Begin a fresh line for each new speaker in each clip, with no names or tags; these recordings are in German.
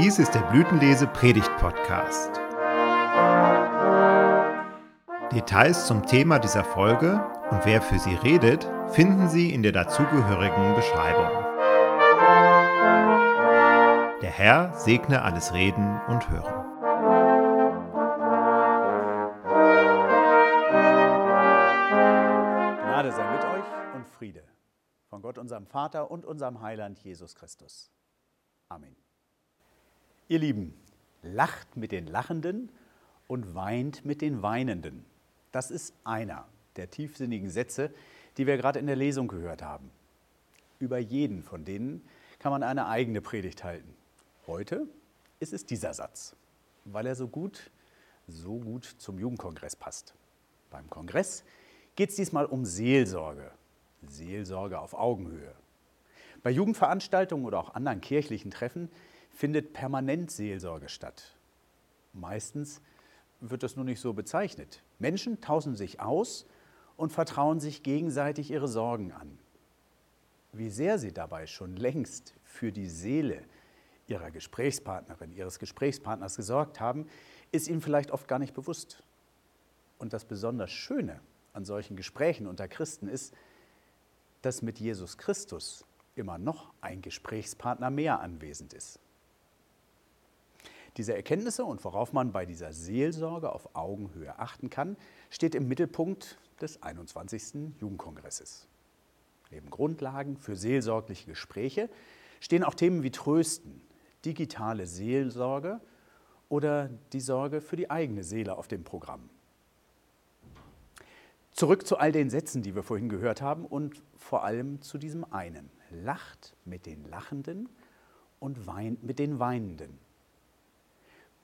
Dies ist der Blütenlese Predigt Podcast. Details zum Thema dieser Folge und wer für sie redet, finden Sie in der dazugehörigen Beschreibung. Der Herr segne alles Reden und Hören.
Gnade sei mit euch und Friede von Gott, unserem Vater und unserem Heiland Jesus Christus. Amen. Ihr Lieben, lacht mit den Lachenden und weint mit den Weinenden. Das ist einer der tiefsinnigen Sätze, die wir gerade in der Lesung gehört haben. Über jeden von denen kann man eine eigene Predigt halten. Heute ist es dieser Satz, weil er so gut, so gut zum Jugendkongress passt. Beim Kongress geht es diesmal um Seelsorge. Seelsorge auf Augenhöhe. Bei Jugendveranstaltungen oder auch anderen kirchlichen Treffen findet permanent Seelsorge statt. Meistens wird das nur nicht so bezeichnet. Menschen tauschen sich aus und vertrauen sich gegenseitig ihre Sorgen an. Wie sehr sie dabei schon längst für die Seele ihrer Gesprächspartnerin, ihres Gesprächspartners gesorgt haben, ist ihnen vielleicht oft gar nicht bewusst. Und das besonders Schöne an solchen Gesprächen unter Christen ist, dass mit Jesus Christus immer noch ein Gesprächspartner mehr anwesend ist. Diese Erkenntnisse und worauf man bei dieser Seelsorge auf Augenhöhe achten kann, steht im Mittelpunkt des 21. Jugendkongresses. Neben Grundlagen für seelsorgliche Gespräche stehen auch Themen wie Trösten, digitale Seelsorge oder die Sorge für die eigene Seele auf dem Programm. Zurück zu all den Sätzen, die wir vorhin gehört haben und vor allem zu diesem einen. Lacht mit den Lachenden und weint mit den Weinenden.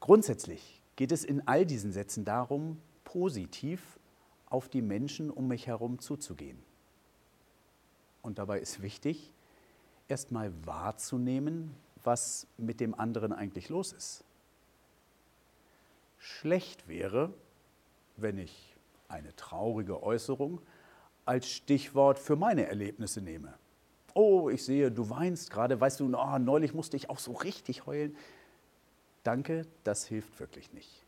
Grundsätzlich geht es in all diesen Sätzen darum, positiv auf die Menschen um mich herum zuzugehen. Und dabei ist wichtig, erstmal wahrzunehmen, was mit dem anderen eigentlich los ist. Schlecht wäre, wenn ich eine traurige Äußerung als Stichwort für meine Erlebnisse nehme. Oh, ich sehe, du weinst gerade, weißt du, oh, neulich musste ich auch so richtig heulen. Danke, das hilft wirklich nicht.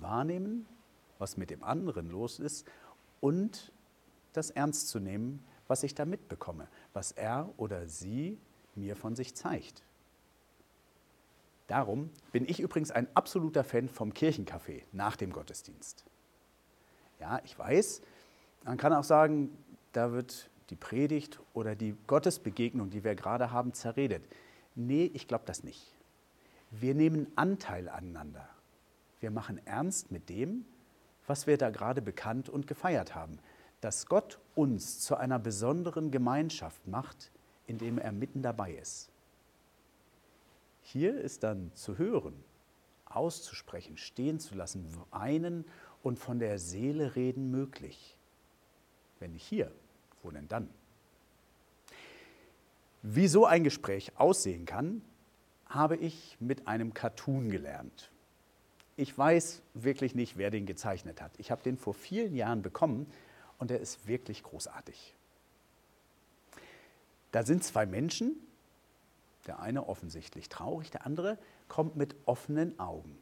Wahrnehmen, was mit dem anderen los ist und das ernst zu nehmen, was ich da mitbekomme, was er oder sie mir von sich zeigt. Darum bin ich übrigens ein absoluter Fan vom Kirchencafé nach dem Gottesdienst. Ja, ich weiß, man kann auch sagen, da wird die Predigt oder die Gottesbegegnung, die wir gerade haben, zerredet. Nee, ich glaube das nicht. Wir nehmen Anteil aneinander. Wir machen ernst mit dem, was wir da gerade bekannt und gefeiert haben, dass Gott uns zu einer besonderen Gemeinschaft macht, indem er mitten dabei ist. Hier ist dann zu hören, auszusprechen, stehen zu lassen, weinen und von der Seele reden möglich. Wenn nicht hier, wo denn dann? Wie so ein Gespräch aussehen kann, habe ich mit einem Cartoon gelernt. Ich weiß wirklich nicht, wer den gezeichnet hat. Ich habe den vor vielen Jahren bekommen und er ist wirklich großartig. Da sind zwei Menschen, der eine offensichtlich traurig, der andere kommt mit offenen Augen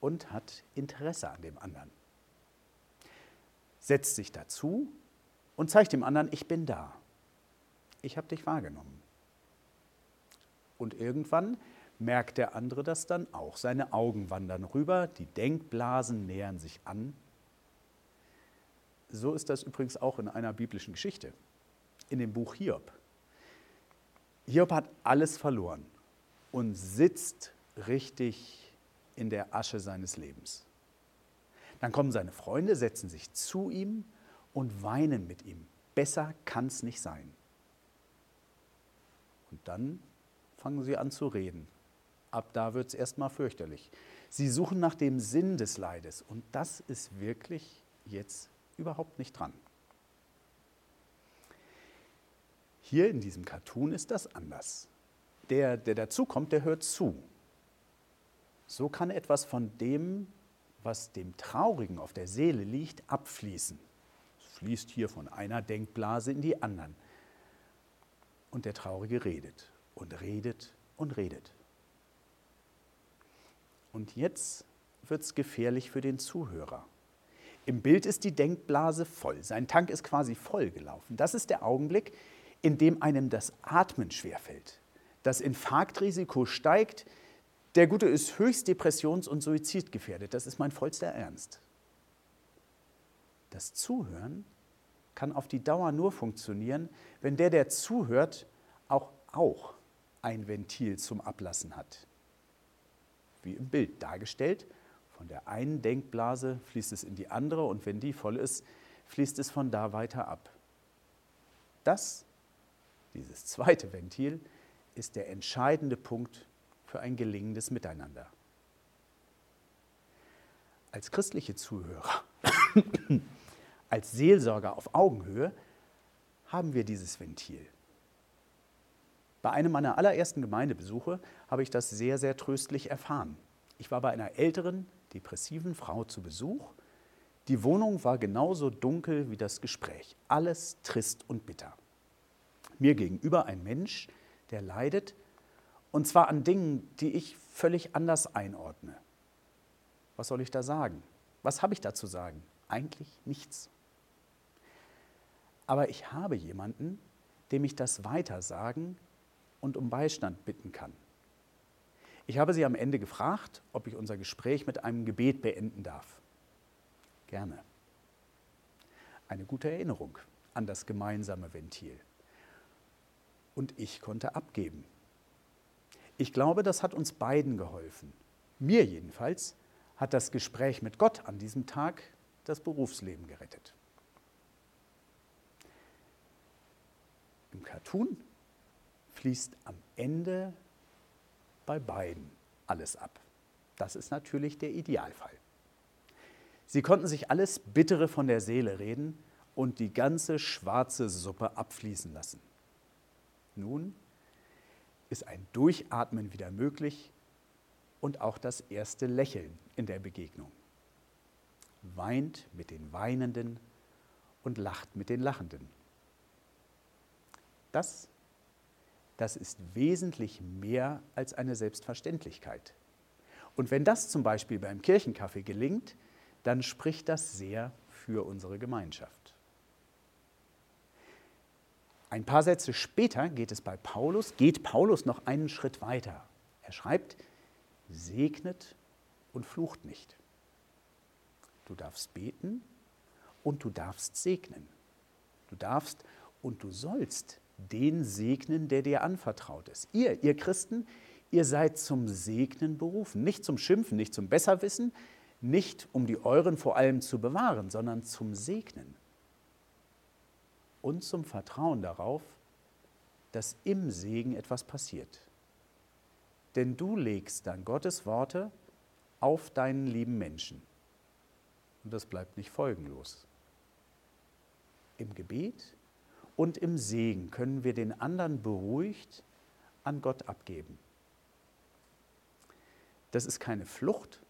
und hat Interesse an dem anderen. Setzt sich dazu und zeigt dem anderen, ich bin da. Ich habe dich wahrgenommen. Und irgendwann merkt der andere das dann auch. Seine Augen wandern rüber, die Denkblasen nähern sich an. So ist das übrigens auch in einer biblischen Geschichte, in dem Buch Hiob. Hiob hat alles verloren und sitzt richtig in der Asche seines Lebens. Dann kommen seine Freunde, setzen sich zu ihm und weinen mit ihm. Besser kann es nicht sein. Und dann fangen sie an zu reden. Ab da wird es erstmal fürchterlich. Sie suchen nach dem Sinn des Leides und das ist wirklich jetzt überhaupt nicht dran. Hier in diesem Cartoon ist das anders. Der, der dazukommt, der hört zu. So kann etwas von dem, was dem Traurigen auf der Seele liegt, abfließen. Es fließt hier von einer Denkblase in die anderen. Und der Traurige redet und redet und redet. Und jetzt wird es gefährlich für den Zuhörer. Im Bild ist die Denkblase voll. Sein Tank ist quasi voll gelaufen. Das ist der Augenblick, in dem einem das Atmen schwerfällt. Das Infarktrisiko steigt. Der Gute ist höchst depressions- und suizidgefährdet. Das ist mein vollster Ernst. Das Zuhören kann auf die Dauer nur funktionieren, wenn der, der zuhört, auch, auch ein Ventil zum Ablassen hat. Wie im Bild dargestellt, von der einen Denkblase fließt es in die andere und wenn die voll ist, fließt es von da weiter ab. Das, dieses zweite Ventil, ist der entscheidende Punkt für ein gelingendes Miteinander. Als christliche Zuhörer, als Seelsorger auf Augenhöhe haben wir dieses Ventil. Bei einem meiner allerersten Gemeindebesuche habe ich das sehr, sehr tröstlich erfahren. Ich war bei einer älteren, depressiven Frau zu Besuch. Die Wohnung war genauso dunkel wie das Gespräch. Alles trist und bitter. Mir gegenüber ein Mensch, der leidet, und zwar an Dingen, die ich völlig anders einordne. Was soll ich da sagen? Was habe ich da zu sagen? Eigentlich nichts. Aber ich habe jemanden, dem ich das weitersagen und um Beistand bitten kann. Ich habe sie am Ende gefragt, ob ich unser Gespräch mit einem Gebet beenden darf. Gerne. Eine gute Erinnerung an das gemeinsame Ventil. Und ich konnte abgeben. Ich glaube, das hat uns beiden geholfen. Mir jedenfalls hat das Gespräch mit Gott an diesem Tag das Berufsleben gerettet. Im Cartoon fließt am Ende bei beiden alles ab. Das ist natürlich der Idealfall. Sie konnten sich alles Bittere von der Seele reden und die ganze schwarze Suppe abfließen lassen. Nun ist ein Durchatmen wieder möglich und auch das erste Lächeln in der Begegnung. Weint mit den Weinenden und lacht mit den Lachenden. Das das ist wesentlich mehr als eine Selbstverständlichkeit. Und wenn das zum Beispiel beim Kirchenkaffee gelingt, dann spricht das sehr für unsere Gemeinschaft. Ein paar Sätze später geht es bei Paulus, geht Paulus noch einen Schritt weiter. Er schreibt, segnet und flucht nicht. Du darfst beten und du darfst segnen. Du darfst und du sollst den segnen, der dir anvertraut ist. Ihr, ihr Christen, ihr seid zum Segnen berufen, nicht zum Schimpfen, nicht zum Besserwissen, nicht um die euren vor allem zu bewahren, sondern zum Segnen und zum Vertrauen darauf, dass im Segen etwas passiert. Denn du legst dann Gottes Worte auf deinen lieben Menschen. Und das bleibt nicht folgenlos. Im Gebet und im Segen können wir den anderen beruhigt an Gott abgeben. Das ist keine Flucht,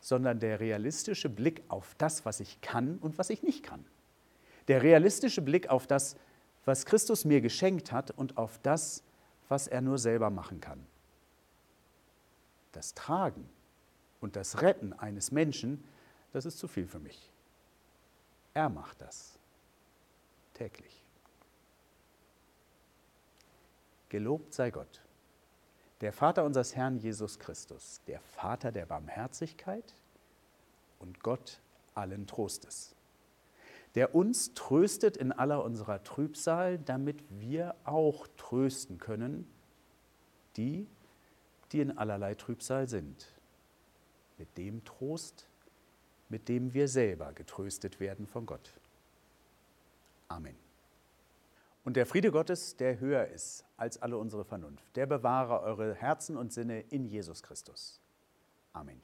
sondern der realistische Blick auf das, was ich kann und was ich nicht kann. Der realistische Blick auf das, was Christus mir geschenkt hat und auf das, was er nur selber machen kann. Das Tragen und das Retten eines Menschen, das ist zu viel für mich. Er macht das täglich. Gelobt sei Gott, der Vater unseres Herrn Jesus Christus, der Vater der Barmherzigkeit und Gott allen Trostes, der uns tröstet in aller unserer Trübsal, damit wir auch trösten können, die, die in allerlei Trübsal sind, mit dem Trost, mit dem wir selber getröstet werden von Gott. Amen. Und der Friede Gottes, der höher ist als alle unsere Vernunft, der bewahre eure Herzen und Sinne in Jesus Christus. Amen.